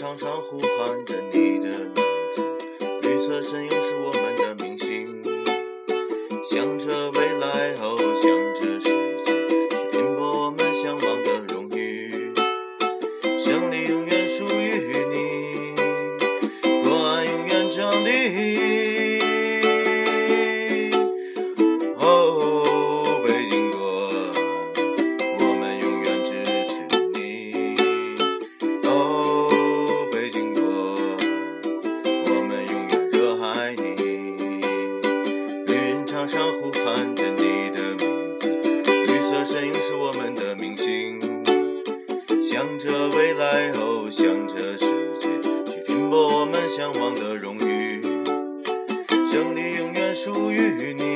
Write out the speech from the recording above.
场上呼喊着你的名字，绿色身影是我们的明星，向着未来，哦，向着世界，去拼搏我们向往的荣誉，胜利永远墙上呼喊着你的名字绿色身影是我们的明星向着未来哦向着世界去拼搏我们向往的荣誉胜利永远属于你。